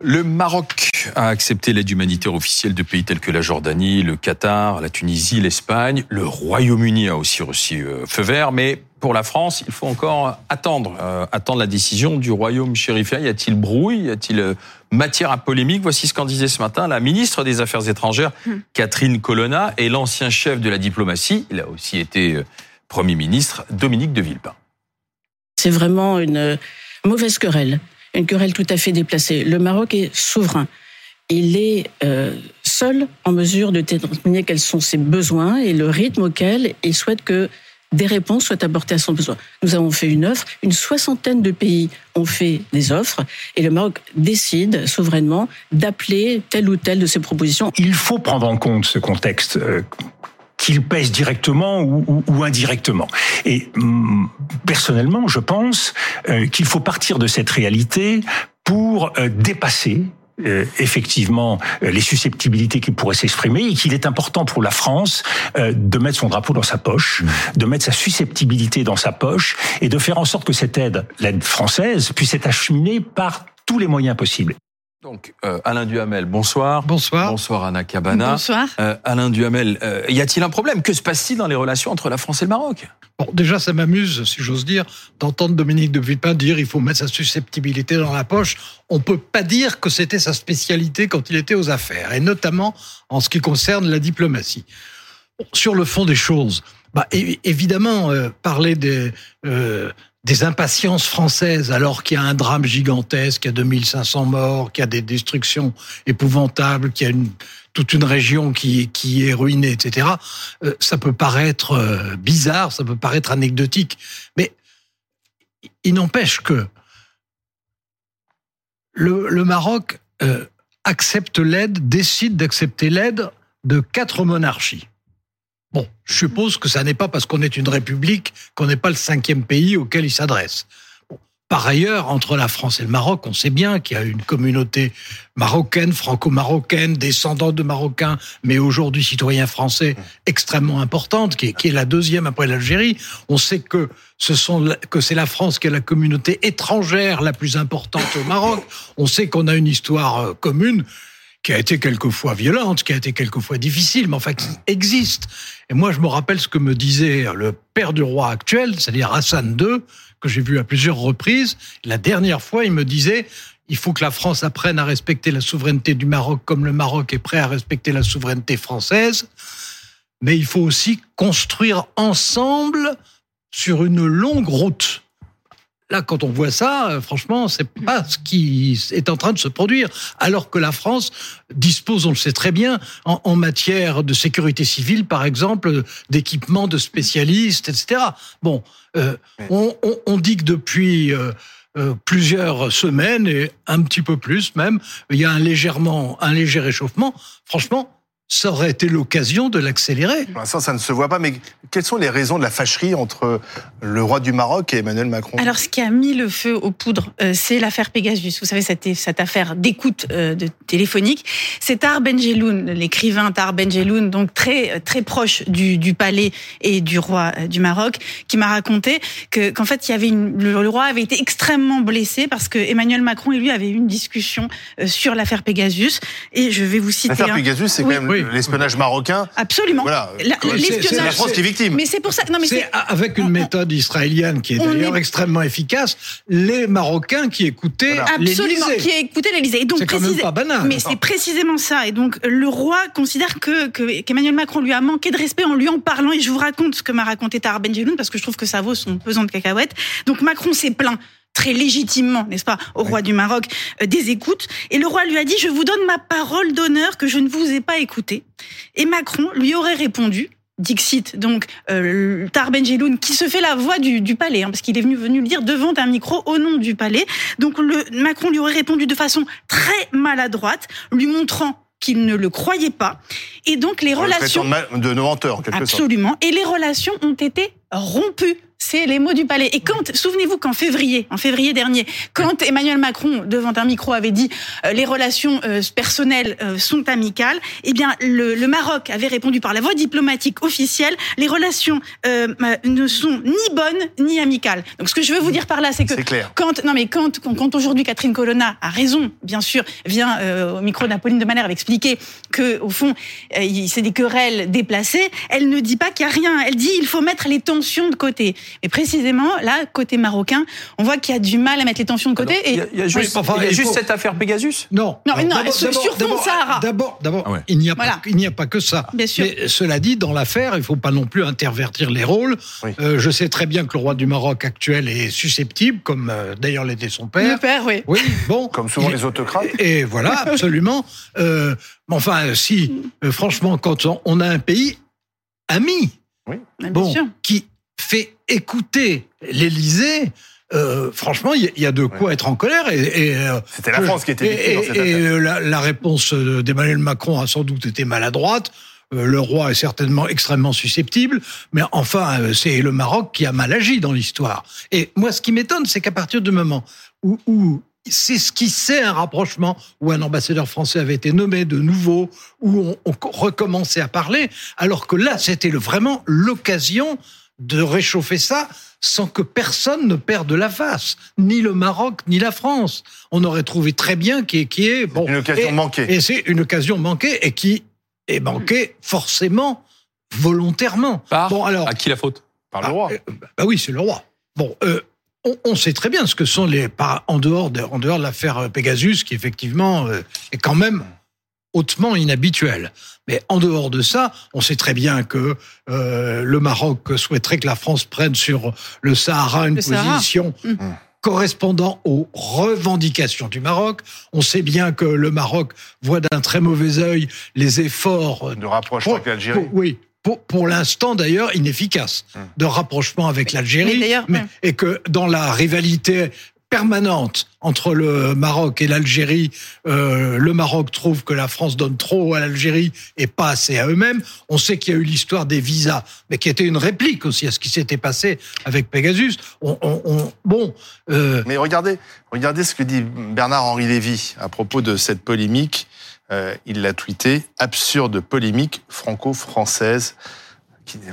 Le Maroc a accepté l'aide humanitaire officielle de pays tels que la Jordanie, le Qatar, la Tunisie, l'Espagne. Le Royaume-Uni a aussi reçu euh, feu vert, mais pour la France, il faut encore attendre, euh, attendre la décision du Royaume chérifien. Y a-t-il brouille? Y a-t-il euh, matière à polémique? Voici ce qu'en disait ce matin la ministre des Affaires étrangères, hmm. Catherine Colonna, et l'ancien chef de la diplomatie, il a aussi été Premier ministre, Dominique de Villepin. C'est vraiment une mauvaise querelle une querelle tout à fait déplacée. Le Maroc est souverain. Il est euh, seul en mesure de déterminer quels sont ses besoins et le rythme auquel il souhaite que des réponses soient apportées à son besoin. Nous avons fait une offre, une soixantaine de pays ont fait des offres, et le Maroc décide souverainement d'appeler telle ou telle de ces propositions. Il faut prendre en compte ce contexte euh, qu'il pèse directement ou, indirectement. Et mm, personnellement, je pense euh, qu'il faut partir de cette réalité pour euh, dépasser euh, effectivement les susceptibilités qui pourraient s'exprimer et qu'il est important pour la France de mettre son drapeau dans sa poche, de mettre sa susceptibilité dans sa poche et de faire en sorte que cette aide, l'aide française, puisse être acheminée par tous les moyens possibles. Donc, euh, Alain Duhamel, bonsoir. Bonsoir. Bonsoir, Anna Cabana. Bonsoir. Euh, Alain Duhamel, euh, y a-t-il un problème? Que se passe-t-il dans les relations entre la France et le Maroc? Bon, déjà, ça m'amuse, si j'ose dire, d'entendre Dominique de Villepin dire il faut mettre sa susceptibilité dans la poche. On peut pas dire que c'était sa spécialité quand il était aux affaires, et notamment en ce qui concerne la diplomatie. Sur le fond des choses, bah, évidemment, parler des des impatiences françaises alors qu'il y a un drame gigantesque, qu'il y a 2500 morts, qu'il y a des destructions épouvantables, qu'il y a toute une région qui, est ruinée, etc. Euh, ça peut paraître euh, bizarre, ça peut paraître anecdotique, mais il n'empêche que le, le Maroc euh, accepte l'aide, décide d'accepter l'aide de quatre monarchies. Bon, je suppose que ça n'est pas parce qu'on est une république qu'on n'est pas le cinquième pays auquel il s'adresse. Par ailleurs, entre la France et le Maroc, on sait bien qu'il y a une communauté marocaine, franco-marocaine, descendante de Marocains, mais aujourd'hui citoyens français extrêmement importante, qui est, qui est la deuxième après l'Algérie. On sait que ce sont que c'est la France qui est la communauté étrangère la plus importante au Maroc. On sait qu'on a une histoire euh, commune qui a été quelquefois violente, qui a été quelquefois difficile, mais enfin qui existe. Et moi, je me rappelle ce que me disait le père du roi actuel, c'est-à-dire Hassan II, que j'ai vu à plusieurs reprises. La dernière fois, il me disait, il faut que la France apprenne à respecter la souveraineté du Maroc comme le Maroc est prêt à respecter la souveraineté française. Mais il faut aussi construire ensemble sur une longue route. Là, quand on voit ça, euh, franchement, c'est pas ce qui est en train de se produire. Alors que la France dispose, on le sait très bien, en, matière de sécurité civile, par exemple, d'équipements de spécialistes, etc. Bon, euh, on, dit que depuis euh, plusieurs semaines et un petit peu plus même, il y a un légèrement, un léger réchauffement. Franchement, ça aurait été l'occasion de l'accélérer. Pour l'instant, ça ne se voit pas, mais quelles sont les raisons de la fâcherie entre le roi du Maroc et Emmanuel Macron? Alors, ce qui a mis le feu aux poudres, euh, c'est l'affaire Pegasus. Vous savez, cette, cette affaire d'écoute euh, de téléphonique. C'est Tar Benjeloun, l'écrivain Tar Benjeloun, donc très très proche du, du palais et du roi euh, du Maroc, qui m'a raconté que qu'en fait, il y avait une, le, roi avait été extrêmement blessé parce que Emmanuel Macron et lui avaient eu une discussion sur l'affaire Pegasus. Et je vais vous citer. L'affaire Pegasus, c'est quand même l'espionnage marocain. Absolument. Voilà. C'est la France qui est victime. Mais c'est pour ça. Non, mais c'est avec une méthode israélienne qui est d'ailleurs extrêmement efficace. Les Marocains qui écoutaient voilà. Absolument, qui écoutaient l'Élysée. C'est quand même pas banal. Mais c'est précisément ça. Et donc le roi considère que qu'Emmanuel Macron lui a manqué de respect en lui en parlant. Et je vous raconte ce que m'a raconté Tahar Benjeloun parce que je trouve que ça vaut son pesant de cacahuètes. Donc Macron s'est plaint très légitimement, n'est-ce pas, au roi du Maroc, euh, des écoutes. Et le roi lui a dit, je vous donne ma parole d'honneur que je ne vous ai pas écouté. Et Macron lui aurait répondu, Dixit, donc euh, Tar Benjeloun, qui se fait la voix du, du palais, hein, parce qu'il est venu, venu le dire devant un micro au nom du palais. Donc le, Macron lui aurait répondu de façon très maladroite, lui montrant qu'il ne le croyait pas. Et donc les relations... de menteur, en quelque Absolument. Et les relations ont été rompues c'est les mots du palais. Et quand, souvenez-vous qu'en février, en février dernier, quand Emmanuel Macron, devant un micro, avait dit euh, les relations euh, personnelles euh, sont amicales, eh bien, le, le, Maroc avait répondu par la voie diplomatique officielle, les relations euh, ne sont ni bonnes ni amicales. Donc, ce que je veux vous dire par là, c'est que quand, non mais quand, quand, quand aujourd'hui Catherine Colonna a raison, bien sûr, vient au micro d'Apolline de Malherbe expliquer que, au fond, c'est des querelles déplacées, elle ne dit pas qu'il y a rien. Elle dit il faut mettre les tensions de côté. Et précisément, là, côté marocain, on voit qu'il y a du mal à mettre les tensions de côté. et il y a juste, il y a juste cette affaire Pegasus? Non. Non, non, sur fond Sahara. D'abord, d'abord, ah il n'y a pas, il n'y a pas que ça. Bien sûr. Mais cela dit, dans l'affaire, il ne faut pas non plus intervertir les rôles. Oui. Euh, je sais très bien que le roi du Maroc actuel est susceptible, comme euh, d'ailleurs l'était son père. Le père, oui. Oui, bon. Comme souvent les autocrates. Et, et voilà, absolument. euh, enfin, si, euh, franchement, quand on, on, a un pays ami, oui. bon, qui fait écouter l'Élysée, euh, franchement, il y, a de quoi ouais. être en colère. Et, et c'était la France qui était et, dans cette et la, la, réponse d'Emmanuel Macron a sans doute été maladroite. Euh, le roi est certainement extrêmement susceptible, mais enfin, euh, c'est le Maroc qui a mal agi dans l'histoire. Et moi, ce qui m'étonne, c'est qu'à partir du moment où, où c'est ce qui c'est un rapprochement où un ambassadeur français avait été nommé de nouveau, où on, on recommençait à parler, alors que là, c'était vraiment l'occasion de réchauffer ça sans que personne ne perde la face, ni le Maroc, ni la France. On aurait trouvé très bien qui est, qui est bon. Une occasion et, manquée. Et c'est une occasion manquée et qui est manquée forcément, volontairement. Par bon, alors, à qui la faute? Par le roi. Euh, bah oui, c'est le roi. Bon, euh, on, on, sait très bien ce que sont les par, en dehors de, en dehors de l'affaire Pegasus, qui effectivement euh, est quand même hautement inhabituel. Mais en dehors de ça, on sait très bien que euh, le Maroc souhaiterait que la France prenne sur le Sahara une le position Sahara. mmh. correspondant aux revendications du Maroc. On sait bien que le Maroc voit d'un très mauvais œil les efforts de rapprochement avec l'Algérie. Oui, pour, pour l'instant d'ailleurs inefficace mmh. de rapprochement avec l'Algérie, et que dans la rivalité permanente entre le Maroc et l'Algérie. Euh, le Maroc trouve que la France donne trop à l'Algérie et pas assez à eux-mêmes. On sait qu'il y a eu l'histoire des visas, mais qui était une réplique aussi à ce qui s'était passé avec Pegasus. On, on, on bon. Euh... Mais regardez, regardez ce que dit Bernard-Henri Lévy à propos de cette polémique. Euh, il l'a tweeté absurde polémique franco-française.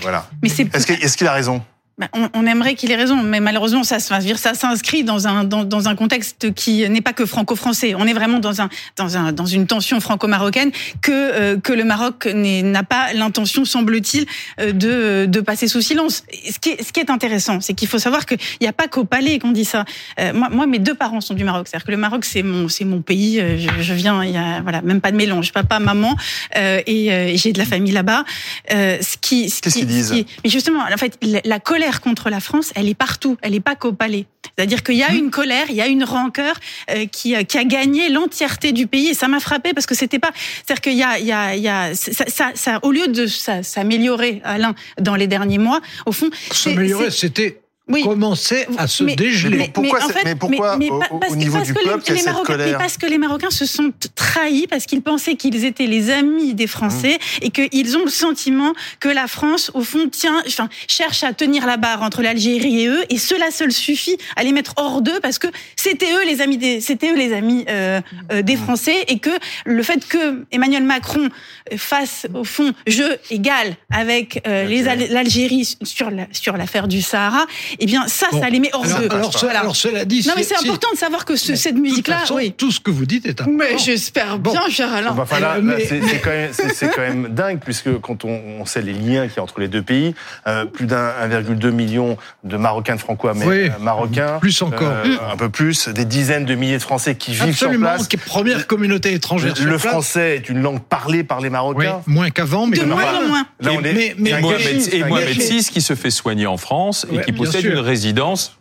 Voilà. Est-ce qu'il est qu a raison? Bah, on, on, aimerait qu'il ait raison, mais malheureusement, ça, ça s'inscrit dans un, dans, dans, un contexte qui n'est pas que franco-français. On est vraiment dans, un, dans, un, dans une tension franco-marocaine que, euh, que le Maroc n'a pas l'intention, semble-t-il, euh, de, de passer sous silence. Ce qui est, ce qui est intéressant, c'est qu'il faut savoir qu'il n'y a pas qu'au palais qu'on dit ça. Euh, moi, moi, mes deux parents sont du Maroc. C'est-à-dire que le Maroc, c'est mon, c'est mon pays. Je, je, viens, il y a voilà, même pas de mélange. Papa, maman, et, et j'ai de la famille là-bas. ce qui, ce Qu'est-ce qu'ils disent qui, Mais justement, en fait, la, la colère contre la France, elle est partout, elle n'est pas qu'au palais. C'est-à-dire qu'il y a une colère, il y a une rancœur euh, qui, qui a gagné l'entièreté du pays et ça m'a frappé parce que c'était pas, c'est-à-dire qu'il y a, il y a, il y a ça, ça, ça, au lieu de s'améliorer, Alain, dans les derniers mois, au fond, s'améliorer, c'était oui. commençait à se mais, dégeler. Mais, pourquoi, en fait, mais pourquoi mais, au, parce, au niveau parce du que peuple, les, cette Marocains, colère mais parce que les Marocains se sont trahis, parce qu'ils pensaient qu'ils étaient les amis des Français mmh. et qu'ils ont le sentiment que la France, au fond, tient, enfin, cherche à tenir la barre entre l'Algérie et eux, et cela seul suffit à les mettre hors d'eux parce que c'était eux les amis des, c'était eux les amis euh, euh, des Français et que le fait que Emmanuel Macron fasse au fond jeu égal avec euh, okay. l'Algérie sur la, sur l'affaire du Sahara, eh bien ça, bon. ça les met hors alors, d'eux. Alors, voilà. alors, cela dit, non mais c'est important de savoir que ce, cette musique-là, oui. tout ce que vous dites est important. Mais j'espère bon. bien, cher Alain. Enfin, là, là c'est quand, même, quand même dingue puisque quand on, on, sait les liens qu'il y a entre les deux pays, euh, plus d'un 1,2 million de Marocains, de franco-marocains, oui, plus encore, euh, un peu plus, des dizaines de milliers de Français qui vivent Absolument, sur place. Qui est première communauté étrangère. Le, le français est une langue parlée par les Marocains. Oui, moins qu'avant, mais de moins en moins. Là, on est, mais, mais, et Mohamed VI qui se fait soigner en France et qui possède une résidence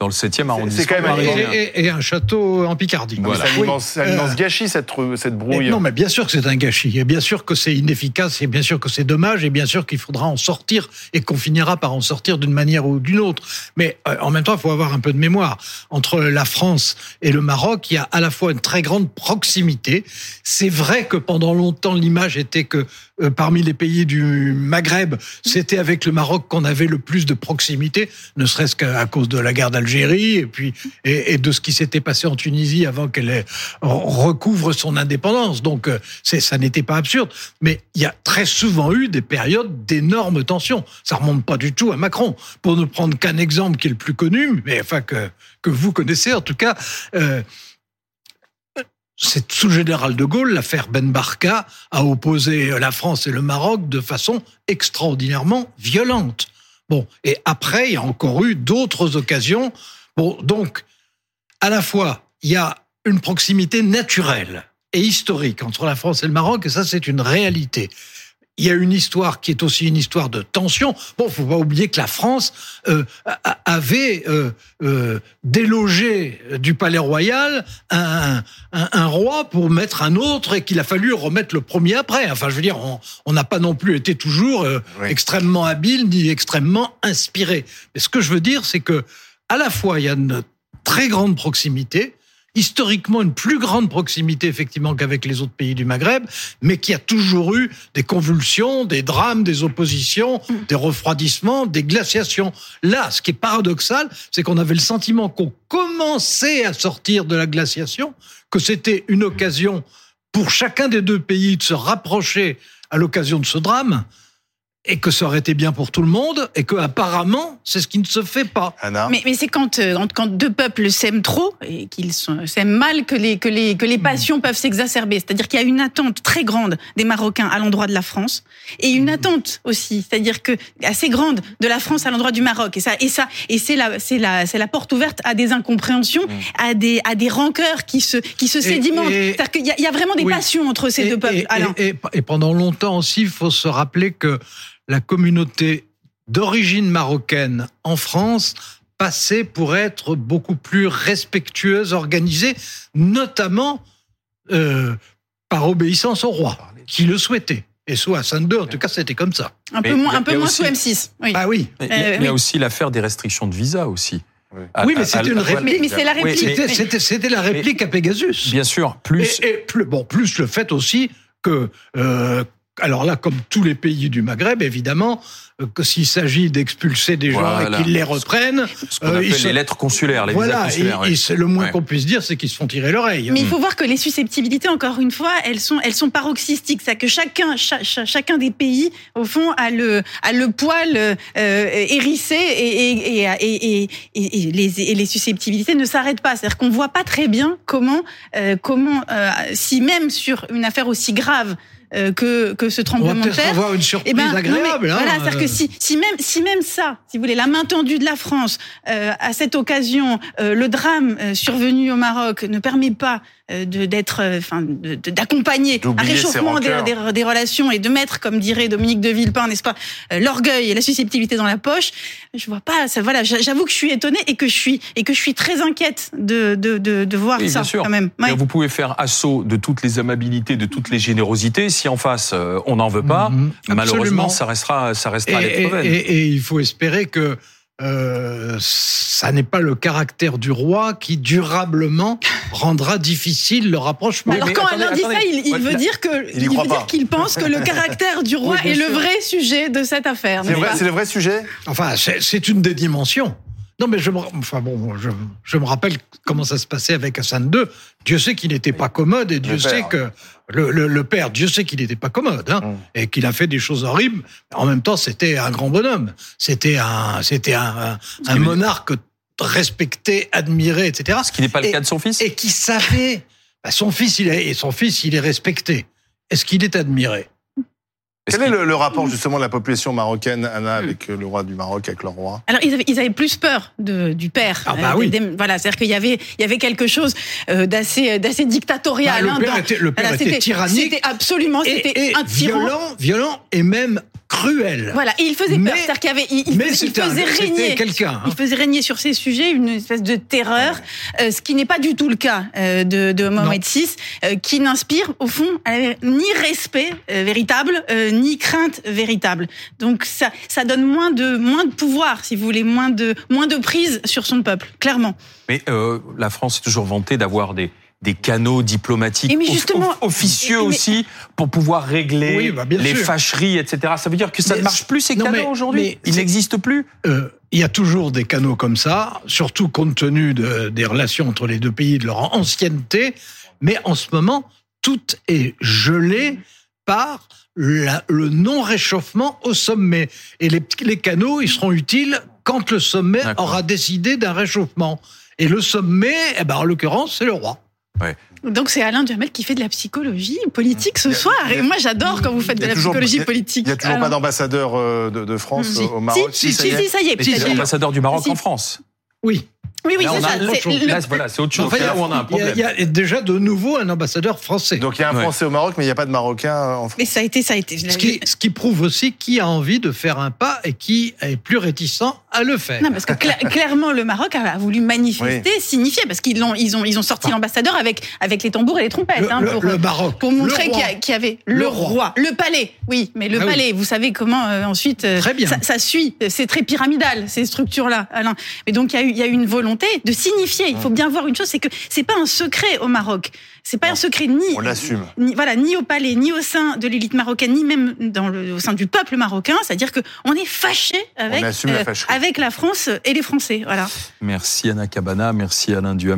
dans le 7e arrondissement. c'est quand même. Et, et- et un château en Picardie. Voilà. C'est un immense, un immense Euh, gâchis, cette, cette Et brouille. non, mais bien sûr que c'est un gâchis, et bien sûr que c'est inefficace, et bien sûr que c'est dommage, et bien sûr qu'il faudra en sortir, et qu'on finira par en sortir d'une manière ou d'une autre. Mais euh, en même temps, il faut avoir un peu de mémoire. Entre la France et le Maroc, il y a à la fois une très grande proximité. C'est vrai que pendant longtemps, l'image était que euh, parmi les pays du Maghreb, c'était avec le Maroc qu'on avait le plus de proximité, ne serait-ce qu'à cause de la guerre d'Algérie, et puis et, de ce qui s'était passé en Tunisie avant qu'elle ait- recouvre son indépendance. Donc, euh, ça n'était pas absurde. Mais il y a très souvent eu des périodes d'énormes tensions. Ça remonte pas du tout à Macron. Pour ne prendre qu'un exemple qui est le plus connu, mais enfin que, que vous connaissez en tout cas, euh, c'est sous le général de Gaulle, l'affaire Ben Barka a opposé la France et le Maroc de façon extraordinairement violente. Bon, et après, il y a encore eu d'autres occasions. Bon, donc, à la fois, il y a une proximité naturelle et historique entre la France et le Maroc, et ça, c'est une réalité. Il y a une histoire qui est aussi une histoire de tension. Bon, faut pas oublier que la France euh, avait euh, euh, délogé du Palais Royal un, un, un roi pour mettre un autre et qu'il a fallu remettre le premier après. Enfin, je veux dire, on on n'a pas non plus été toujours euh, Oui. extrêmement habile ni extrêmement inspiré. Mais ce que je veux dire, c'est que à la fois il y a une très grande proximité, historiquement une plus grande proximité effectivement qu'avec les autres pays du Maghreb, mais qui a toujours eu des convulsions, des drames, des oppositions, des refroidissements, des glaciations. Là, ce qui est paradoxal, c'est qu'on avait le sentiment qu'on commençait à sortir de la glaciation, que c'était une occasion pour chacun des deux pays de se rapprocher à l'occasion de ce drame, et que ça aurait été bien pour tout le monde, et que apparemment, c'est ce qui ne se fait pas. Anna Mais, mais c'est quand, euh, quand, quand deux peuples s'aiment trop et qu'ils s'aiment mal que les, que les, que les passions peuvent s'exacerber. C'est-à-dire qu'il y a une attente très grande des Marocains à l'endroit de la France et une attente aussi, c'est-à-dire que assez grande de la France à l'endroit du Maroc. Et ça, et ça, et c'est la, c'est la, c'est la porte ouverte à des incompréhensions, à des, à des rancœurs qui se, qui se sédimentent. et- C'est-à-dire qu'il y a, il y a vraiment des Oui. passions entre ces Et- deux peuples. et- Alain. Et, et- et pendant longtemps aussi, il faut se rappeler que la communauté d'origine marocaine en France passait pour être beaucoup plus respectueuse, organisée, notamment euh, par obéissance au roi, qui le souhaitait. Et sous Hassan II, en tout cas, c'était comme ça. un mais peu moins, a- un peu moins aussi- sous M6. Oui. Bah oui. Mais Il y a, Euh, il y a oui. aussi l'affaire des restrictions de visa aussi. Oui, mais à- à- une réplique. Mais- mais c'est la réplique. C'était- C'était c'était la réplique à Pegasus. Bien sûr, plus. Et, et plus, bon, plus le fait aussi que, euh, alors là, comme tous les pays du Maghreb, évidemment, euh, que s'il s'agit d'expulser des gens Voilà. et qu'ils les reprennent, ce qu'on euh, appelle se- les lettres consulaires, les voilà, visas consulaires. et- oui. et c'est le moins Ouais. qu'on puisse dire, c'est qu'ils se font tirer l'oreille. Mais il faut voir que les susceptibilités, encore une fois, elles sont, elles sont paroxystiques. C'est que chacun, cha- cha- chacun des pays, au fond, a le, a le poil euh, hérissé et, et, et, et, et, et- et les, et les susceptibilités ne s'arrêtent pas. C'est-à-dire qu'on voit pas très bien comment, euh, comment, euh, si même sur une affaire aussi grave euh, que, que ce On tremblement de terre, avoir une surprise eh ben, non, mais agréable. hein, voilà, c'est-à-dire que euh, si, si même, si même ça, si vous voulez, la main tendue de la France euh, à cette occasion, euh, le drame euh, survenu au Maroc ne permet pas euh, d'être, euh, enfin, d'accompagner un réchauffement des, rancœurs. des, des relations et de mettre, comme dirait Dominique de Villepin, n'est-ce pas, euh, l'orgueil et la susceptibilité dans la poche. Je vois pas. Ça, voilà, j'a- j'avoue que je suis étonnée et que je suis et que je suis très inquiète de de de, de voir Oui, ça bien sûr. quand même. Ouais. Vous pouvez faire assaut de toutes les amabilités, de toutes les générosités. Si en face, euh, on n'en veut pas, Mhm, malheureusement, absolument. ça restera, ça restera et, à lettre et- et- et il faut espérer que euh, ça n'est pas le caractère du roi qui durablement rendra difficile le rapprochement. Alors mais quand attendez, Alain dit attendez. ça, il, il Ouais, veut dire que Il y il, croit veut pas. dire qu'il pense que le caractère du roi Oui, est le vrai sujet de cette affaire. C'est le vrai sujet? Enfin, c'est c'est une des dimensions. Non, mais je me, enfin bon, je, je me rappelle comment ça se passait avec Hassan II. Dieu sait qu'il n'était pas commode et Dieu Le sait que le, le, le père, Dieu sait qu'il n'était pas commode hein, Mm. et qu'il a fait des choses horribles. En même temps, c'était un grand bonhomme. C'était un, c'était un, monarque respecté, admiré, etc. Ce qui n'est pas le Et- cas de son fils. Et qui savait, bah, son fils, il est, et son fils, il est respecté. Est-ce qu'il est admiré? Quel est le, le rapport justement de la population marocaine, Anna, avec euh, le roi du Maroc, avec leur roi? Alors ils avaient, ils avaient plus peur de, du père. Ah bah Euh, oui. des- des- voilà, c'est-à-dire qu'il y avait, il y avait quelque chose euh, d'assez, d'assez dictatorial. Bah, hein, Le père dans- était, le père voilà, était c'était tyrannique C'était absolument, et, c'était et un tyran. violent, violent et même cruel. Voilà, et il faisait peur. C'est-à-dire qu'il y avait, il, mais il faisait régner quelqu'un. Hein. Il faisait régner sur ces sujets une espèce de terreur, euh, ce qui n'est pas du tout le cas euh, de, de Mohamed VI, euh, qui n'inspire au fond ni respect véritable, ni crainte véritable. Donc ça, ça donne moins de moins de pouvoir, si vous voulez, moins de moins de prise sur son peuple, clairement. Mais la France est toujours vantée d'avoir des des canaux diplomatiques officieux aussi pour pouvoir régler bah, les fâcheries, etc. Ça veut dire que ça ne marche plus ces canaux aujourd'hui Ils n'existent plus euh, Il y a toujours des canaux comme ça, surtout compte tenu de, des relations entre les deux pays, de leur ancienneté. Mais en ce moment, tout est gelé par le non-réchauffement au sommet. Et les, les canaux, ils seront utiles quand le sommet aura décidé d'un réchauffement. Et le sommet, eh ben, en l'occurrence, c'est le roi. Donc c'est Alain Duhamel qui fait de la psychologie politique ce soir. Et moi j'adore quand vous faites de la psychologie politique. Il n'y a toujours pas d'ambassadeur euh, de, France au Maroc. Si, si, si, ça y est. Si, ambassadeur du Maroc en France. Oui. Oui, oui, c'est ça. voilà, c'est autre chose. Il y, a déjà de nouveau un ambassadeur français. Donc il y a un Français au Maroc, mais il n'y a pas de Marocain en France. Mais ça a été, ça a été. Ce qui, ce qui, prouve aussi qui a envie de faire un pas et qui est plus réticent à le faire. Non, parce que clairement, le Maroc a voulu manifester, signifier, parce qu'ils ont, ils ont, ils ont sorti l'ambassadeur avec, avec les tambours et les trompettes. Le, hein, pour, le Maroc. Pour montrer qu'il y, avait le, roi. Le palais, oui, mais le ah palais, vous savez comment euh, ensuite euh, très bien. Ça, ça, suit. C'est très pyramidal, ces structures-là, Alain. Mais donc il y, a eu, il y a eu une volonté de signifier il faut bien voir une chose, c'est que c'est pas un secret au Maroc. C'est pas un secret ni, on l'assume. Ni, voilà, ni au palais, ni au sein de l'élite marocaine, ni même dans le, au sein du peuple marocain. C'est-à-dire que on est fâché avec, euh, avec la France et les Français. Voilà. Merci Anna Cabana, merci Alain Duhamel.